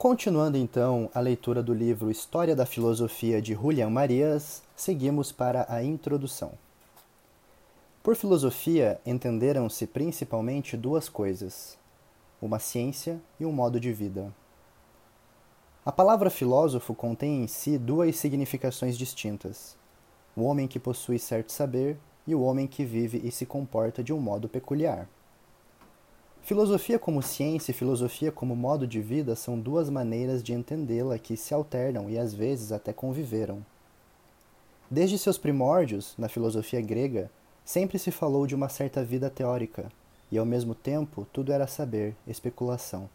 Continuando então a leitura do livro História da Filosofia de Julian Marias, seguimos para a introdução. Por filosofia entenderam-se principalmente duas coisas: uma ciência e um modo de vida. A palavra filósofo contém em si duas significações distintas: o homem que possui certo saber e o homem que vive e se comporta de um modo peculiar. Filosofia como ciência e filosofia como modo de vida são duas maneiras de entendê-la que se alternam e às vezes até conviveram. Desde seus primórdios, na filosofia grega, sempre se falou de uma certa vida teórica, e ao mesmo tempo tudo era saber, especulação.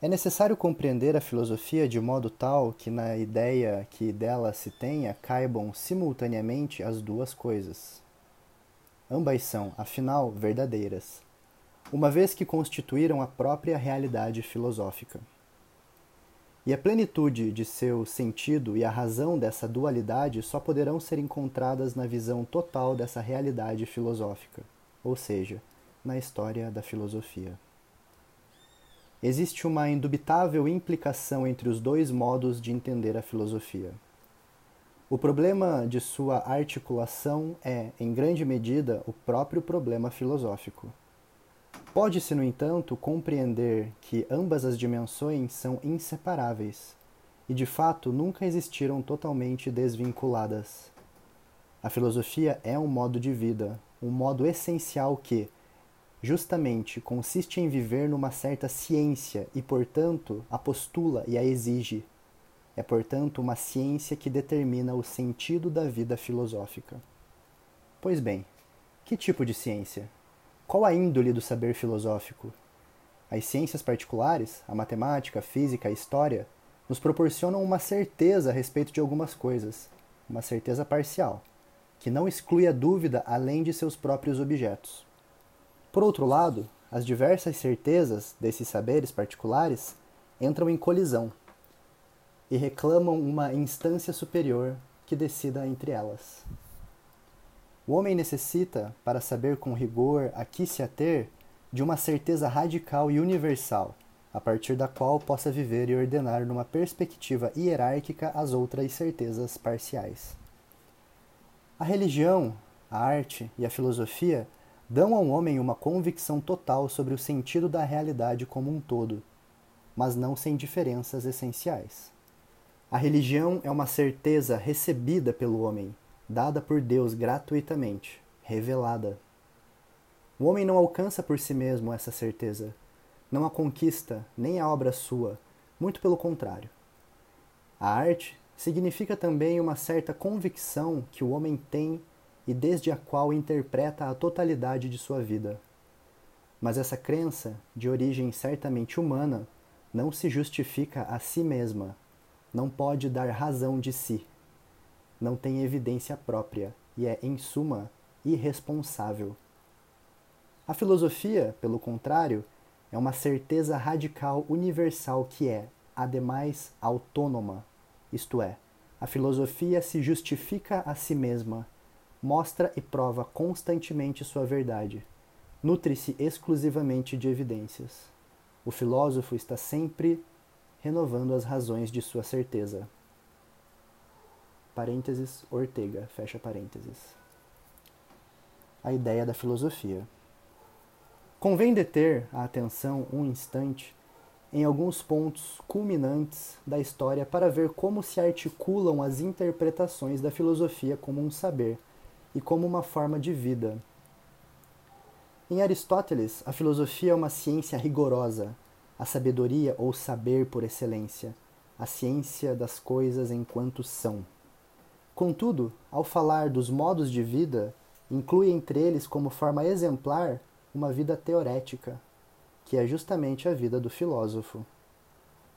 É necessário compreender a filosofia de modo tal que na ideia que dela se tenha caibam simultaneamente as duas coisas. Ambas são, afinal, verdadeiras uma vez que constituíram a própria realidade filosófica. E a plenitude de seu sentido e a razão dessa dualidade só poderão ser encontradas na visão total dessa realidade filosófica, ou seja, na história da filosofia. Existe uma indubitável implicação entre os dois modos de entender a filosofia. O problema de sua articulação é, em grande medida, o próprio problema filosófico. Pode-se, no entanto, compreender que ambas as dimensões são inseparáveis e, de fato, nunca existiram totalmente desvinculadas. A filosofia é um modo de vida, um modo essencial que, justamente, consiste em viver numa certa ciência e, portanto, a postula e a exige. É, portanto, uma ciência que determina o sentido da vida filosófica. Pois bem, que tipo de ciência? Qual a índole do saber filosófico? As ciências particulares, a matemática, a física, a história, nos proporcionam uma certeza a respeito de algumas coisas, uma certeza parcial, que não exclui a dúvida além de seus próprios objetos. Por outro lado, as diversas certezas desses saberes particulares entram em colisão e reclamam uma instância superior que decida entre elas. O homem necessita, para saber com rigor a que se ater, de uma certeza radical e universal, a partir da qual possa viver e ordenar numa perspectiva hierárquica as outras certezas parciais. A religião, a arte e a filosofia dão ao homem uma convicção total sobre o sentido da realidade como um todo, mas não sem diferenças essenciais. A religião é uma certeza recebida pelo homem, dada por Deus gratuitamente, revelada. O homem não alcança por si mesmo essa certeza, não a conquista, nem a obra sua, muito pelo contrário. A arte significa também uma certa convicção que o homem tem e desde a qual interpreta a totalidade de sua vida. Mas essa crença, de origem certamente humana, não se justifica a si mesma, não pode dar razão de si não tem evidência própria e é, em suma, irresponsável. A filosofia, pelo contrário, é uma certeza radical universal que é, ademais, autônoma, isto é, a filosofia se justifica a si mesma, mostra e prova constantemente sua verdade, nutre-se exclusivamente de evidências. O filósofo está sempre renovando as razões de sua certeza parênteses, Ortega, fecha parênteses. A ideia da filosofia. Convém deter a atenção um instante em alguns pontos culminantes da história para ver como se articulam as interpretações da filosofia como um saber e como uma forma de vida. Em Aristóteles, a filosofia é uma ciência rigorosa, a sabedoria ou saber por excelência, a ciência das coisas enquanto são. Contudo, ao falar dos modos de vida, inclui entre eles como forma exemplar uma vida teorética, que é justamente a vida do filósofo.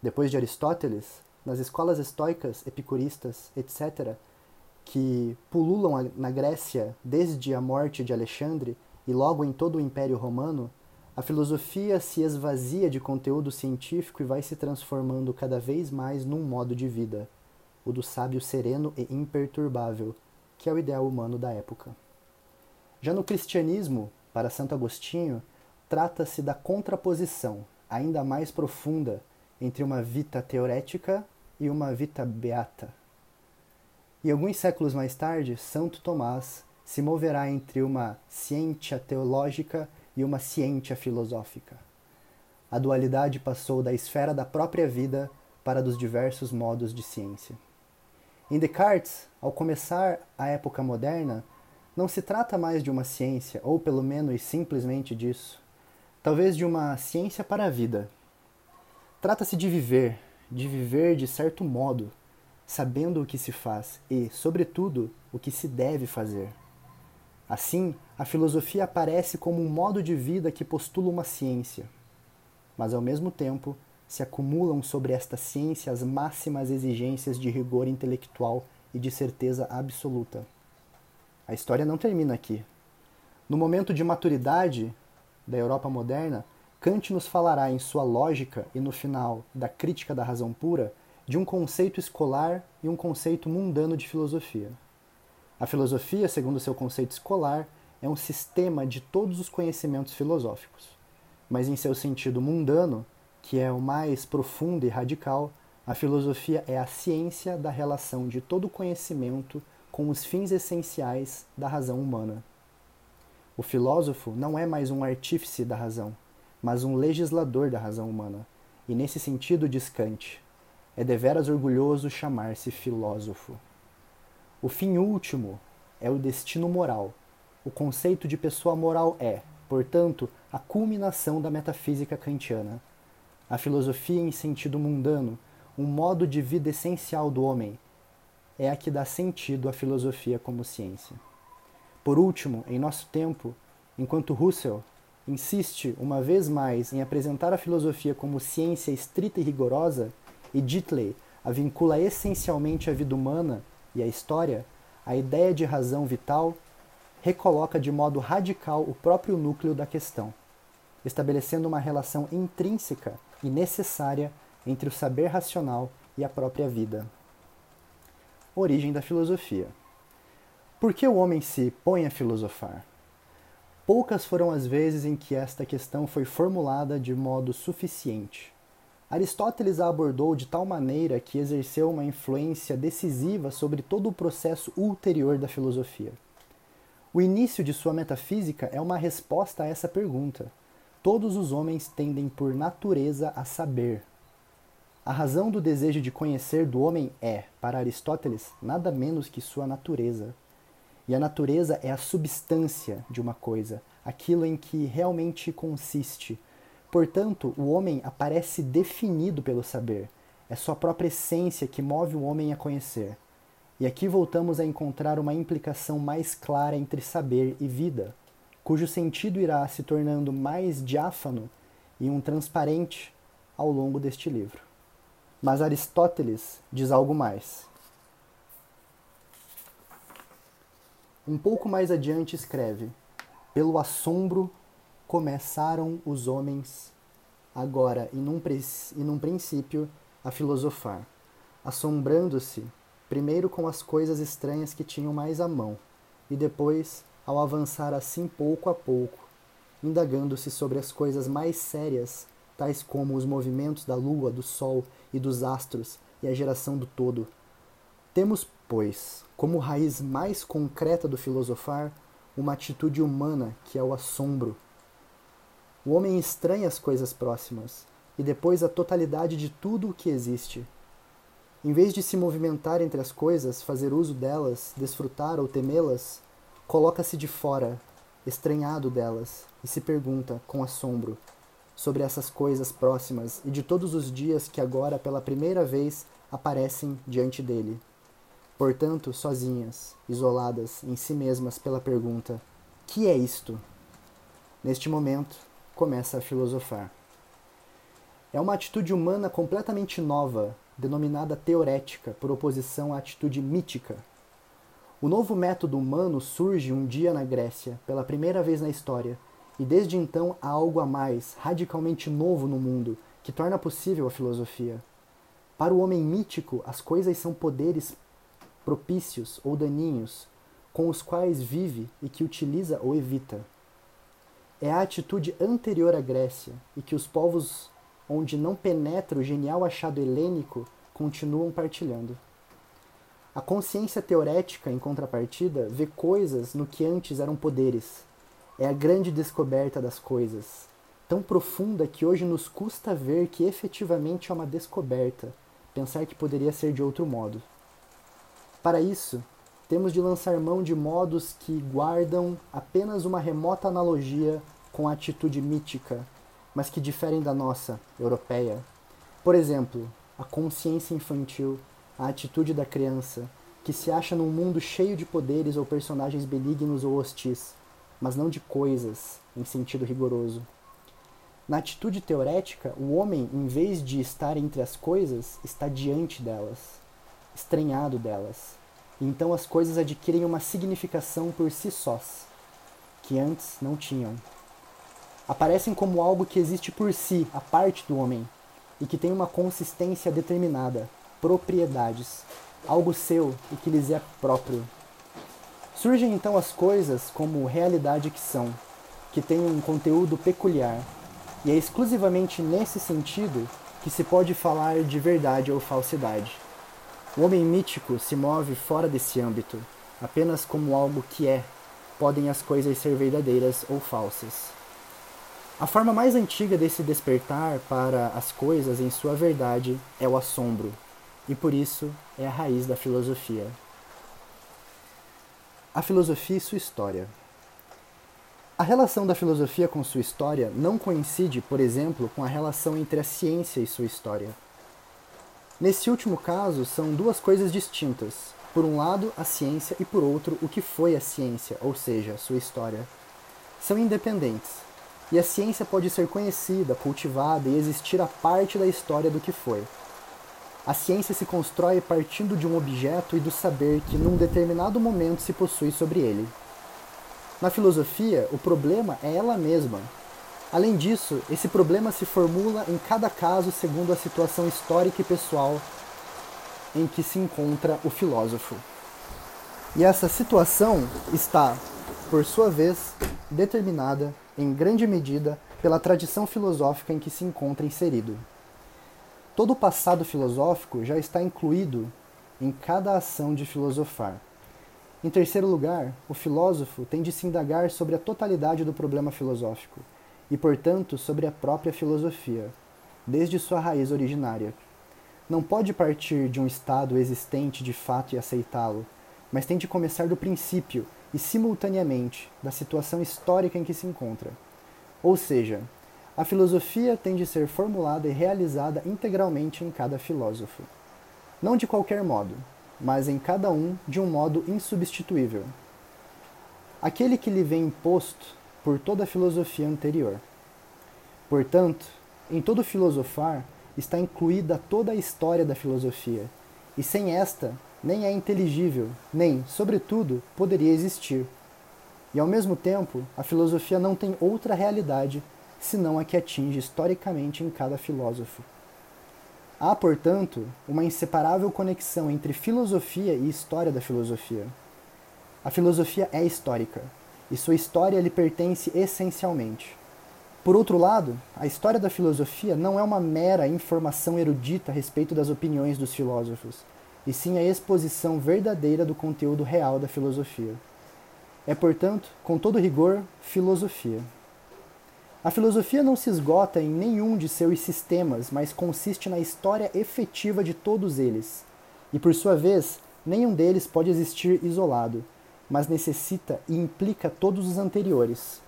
Depois de Aristóteles, nas escolas estoicas, epicuristas, etc., que pululam na Grécia desde a morte de Alexandre e logo em todo o Império Romano, a filosofia se esvazia de conteúdo científico e vai se transformando cada vez mais num modo de vida o do sábio sereno e imperturbável, que é o ideal humano da época. Já no cristianismo, para Santo Agostinho, trata-se da contraposição, ainda mais profunda, entre uma vita teorética e uma vita beata. E alguns séculos mais tarde, Santo Tomás se moverá entre uma ciência teológica e uma ciência filosófica. A dualidade passou da esfera da própria vida para dos diversos modos de ciência. Em Descartes, ao começar a época moderna, não se trata mais de uma ciência, ou pelo menos simplesmente disso, talvez de uma ciência para a vida. Trata-se de viver, de viver de certo modo, sabendo o que se faz e, sobretudo, o que se deve fazer. Assim, a filosofia aparece como um modo de vida que postula uma ciência, mas ao mesmo tempo se acumulam sobre esta ciência as máximas exigências de rigor intelectual e de certeza absoluta. A história não termina aqui. No momento de maturidade da Europa moderna, Kant nos falará em sua lógica e no final da Crítica da Razão Pura de um conceito escolar e um conceito mundano de filosofia. A filosofia, segundo seu conceito escolar, é um sistema de todos os conhecimentos filosóficos. Mas em seu sentido mundano, que é o mais profundo e radical, a filosofia é a ciência da relação de todo conhecimento com os fins essenciais da razão humana. O filósofo não é mais um artífice da razão, mas um legislador da razão humana. E nesse sentido, diz Kant, é deveras orgulhoso chamar-se filósofo. O fim último é o destino moral. O conceito de pessoa moral é, portanto, a culminação da metafísica kantiana. A filosofia, em sentido mundano, um modo de vida essencial do homem, é a que dá sentido à filosofia como ciência. Por último, em nosso tempo, enquanto Russell insiste uma vez mais em apresentar a filosofia como ciência estrita e rigorosa, e Ditley a vincula essencialmente à vida humana e a história, a ideia de razão vital recoloca de modo radical o próprio núcleo da questão, estabelecendo uma relação intrínseca e necessária entre o saber racional e a própria vida. Origem da filosofia. Por que o homem se põe a filosofar? Poucas foram as vezes em que esta questão foi formulada de modo suficiente. Aristóteles a abordou de tal maneira que exerceu uma influência decisiva sobre todo o processo ulterior da filosofia. O início de sua metafísica é uma resposta a essa pergunta. Todos os homens tendem por natureza a saber. A razão do desejo de conhecer do homem é, para Aristóteles, nada menos que sua natureza. E a natureza é a substância de uma coisa, aquilo em que realmente consiste, Portanto, o homem aparece definido pelo saber. É sua própria essência que move o homem a conhecer. E aqui voltamos a encontrar uma implicação mais clara entre saber e vida, cujo sentido irá se tornando mais diáfano e um transparente ao longo deste livro. Mas Aristóteles diz algo mais. Um pouco mais adiante escreve: Pelo assombro começaram os homens agora e num, e num princípio a filosofar, assombrando-se primeiro com as coisas estranhas que tinham mais à mão, e depois, ao avançar assim pouco a pouco, indagando-se sobre as coisas mais sérias, tais como os movimentos da lua, do sol e dos astros e a geração do todo. Temos, pois, como raiz mais concreta do filosofar, uma atitude humana que é o assombro, o homem estranha as coisas próximas e depois a totalidade de tudo o que existe. Em vez de se movimentar entre as coisas, fazer uso delas, desfrutar ou temê-las, coloca-se de fora, estranhado delas, e se pergunta, com assombro, sobre essas coisas próximas e de todos os dias que agora pela primeira vez aparecem diante dele. Portanto, sozinhas, isoladas em si mesmas pela pergunta: que é isto? Neste momento, começa a filosofar. É uma atitude humana completamente nova, denominada teorética, por oposição à atitude mítica. O novo método humano surge um dia na Grécia, pela primeira vez na história, e desde então há algo a mais, radicalmente novo no mundo, que torna possível a filosofia. Para o homem mítico, as coisas são poderes propícios ou daninhos, com os quais vive e que utiliza ou evita é a atitude anterior à Grécia e que os povos onde não penetra o genial achado helênico, continuam partilhando. A consciência teorética, em contrapartida, vê coisas no que antes eram poderes. É a grande descoberta das coisas, tão profunda que hoje nos custa ver que efetivamente é uma descoberta, pensar que poderia ser de outro modo. Para isso, temos de lançar mão de modos que guardam apenas uma remota analogia com a atitude mítica, mas que diferem da nossa, europeia. Por exemplo, a consciência infantil, a atitude da criança, que se acha num mundo cheio de poderes ou personagens benignos ou hostis, mas não de coisas, em sentido rigoroso. Na atitude teorética, o homem, em vez de estar entre as coisas, está diante delas, estranhado delas. E então as coisas adquirem uma significação por si sós, que antes não tinham. Aparecem como algo que existe por si, a parte do homem, e que tem uma consistência determinada, propriedades, algo seu e que lhes é próprio. Surgem então as coisas como realidade que são, que têm um conteúdo peculiar, e é exclusivamente nesse sentido que se pode falar de verdade ou falsidade. O homem mítico se move fora desse âmbito, apenas como algo que é, podem as coisas ser verdadeiras ou falsas. A forma mais antiga desse despertar para as coisas em sua verdade é o assombro, e por isso é a raiz da filosofia. A filosofia e sua história. A relação da filosofia com sua história não coincide, por exemplo, com a relação entre a ciência e sua história. Nesse último caso, são duas coisas distintas. Por um lado, a ciência e por outro, o que foi a ciência, ou seja, sua história. São independentes, e a ciência pode ser conhecida, cultivada e existir a parte da história do que foi. A ciência se constrói partindo de um objeto e do saber que num determinado momento se possui sobre ele. Na filosofia, o problema é ela mesma. Além disso, esse problema se formula em cada caso segundo a situação histórica e pessoal em que se encontra o filósofo. E essa situação está, por sua vez, determinada em grande medida, pela tradição filosófica em que se encontra inserido. Todo o passado filosófico já está incluído em cada ação de filosofar. Em terceiro lugar, o filósofo tem de se indagar sobre a totalidade do problema filosófico e, portanto, sobre a própria filosofia, desde sua raiz originária. Não pode partir de um estado existente de fato e aceitá-lo, mas tem de começar do princípio e, simultaneamente, da situação histórica em que se encontra. Ou seja, a filosofia tem de ser formulada e realizada integralmente em cada filósofo. Não de qualquer modo, mas em cada um de um modo insubstituível. Aquele que lhe vem imposto por toda a filosofia anterior. Portanto, em todo filosofar está incluída toda a história da filosofia, e sem esta nem é inteligível, nem, sobretudo, poderia existir. E ao mesmo tempo, a filosofia não tem outra realidade senão a que atinge historicamente em cada filósofo. Há, portanto, uma inseparável conexão entre filosofia e história da filosofia. A filosofia é histórica, e sua história lhe pertence essencialmente. Por outro lado, a história da filosofia não é uma mera informação erudita a respeito das opiniões dos filósofos e sim a exposição verdadeira do conteúdo real da filosofia. É, portanto, com todo rigor, filosofia. A filosofia não se esgota em nenhum de seus sistemas, mas consiste na história efetiva de todos eles. E, por sua vez, nenhum deles pode existir isolado, mas necessita e implica todos os anteriores.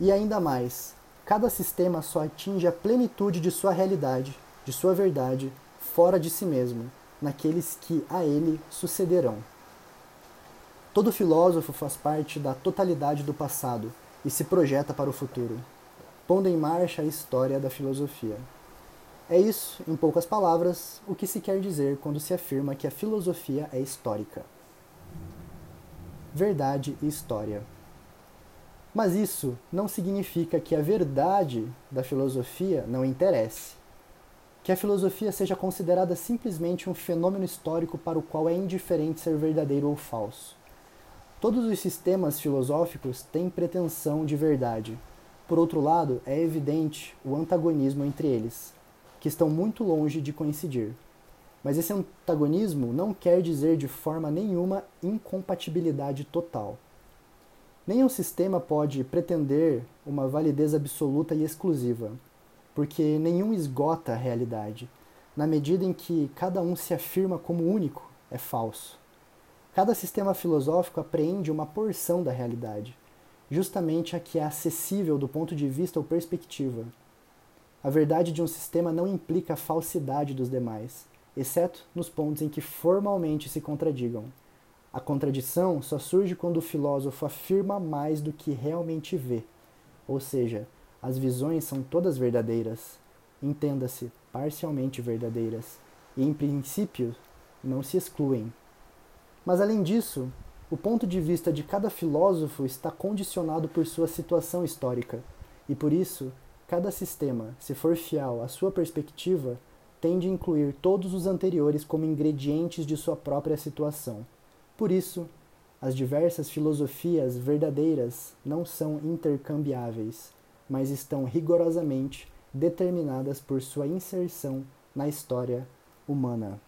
E ainda mais, cada sistema só atinge a plenitude de sua realidade, de sua verdade, fora de si mesmo, naqueles que a ele sucederão. Todo filósofo faz parte da totalidade do passado e se projeta para o futuro, pondo em marcha a história da filosofia. É isso, em poucas palavras, o que se quer dizer quando se afirma que a filosofia é histórica. Verdade e história. Mas isso não significa que a verdade da filosofia não interesse que a filosofia seja considerada simplesmente um fenômeno histórico para o qual é indiferente ser verdadeiro ou falso. Todos os sistemas filosóficos têm pretensão de verdade, Por outro lado, é evidente o antagonismo entre eles, que estão muito longe de coincidir. Mas esse antagonismo não quer dizer de forma nenhuma incompatibilidade total. Nenhum sistema pode pretender uma validez absoluta e exclusiva, porque nenhum esgota a realidade. Na medida em que cada um se afirma como único, é falso. Cada sistema filosófico apreende uma porção da realidade, justamente a que é acessível do ponto de vista ou perspectiva. A verdade de um sistema não implica a falsidade dos demais, exceto nos pontos em que formalmente se contradigam. A contradição só surge quando o filósofo afirma mais do que realmente vê, ou seja, as visões são todas verdadeiras, entenda-se, parcialmente verdadeiras, e em princípio não se excluem. Mas além disso, o ponto de vista de cada filósofo está condicionado por sua situação histórica, e por isso, cada sistema, se for fiel à sua perspectiva, tende a incluir todos os anteriores como ingredientes de sua própria situação por isso, as diversas filosofias verdadeiras não são intercambiáveis, mas estão rigorosamente determinadas por sua inserção na história humana.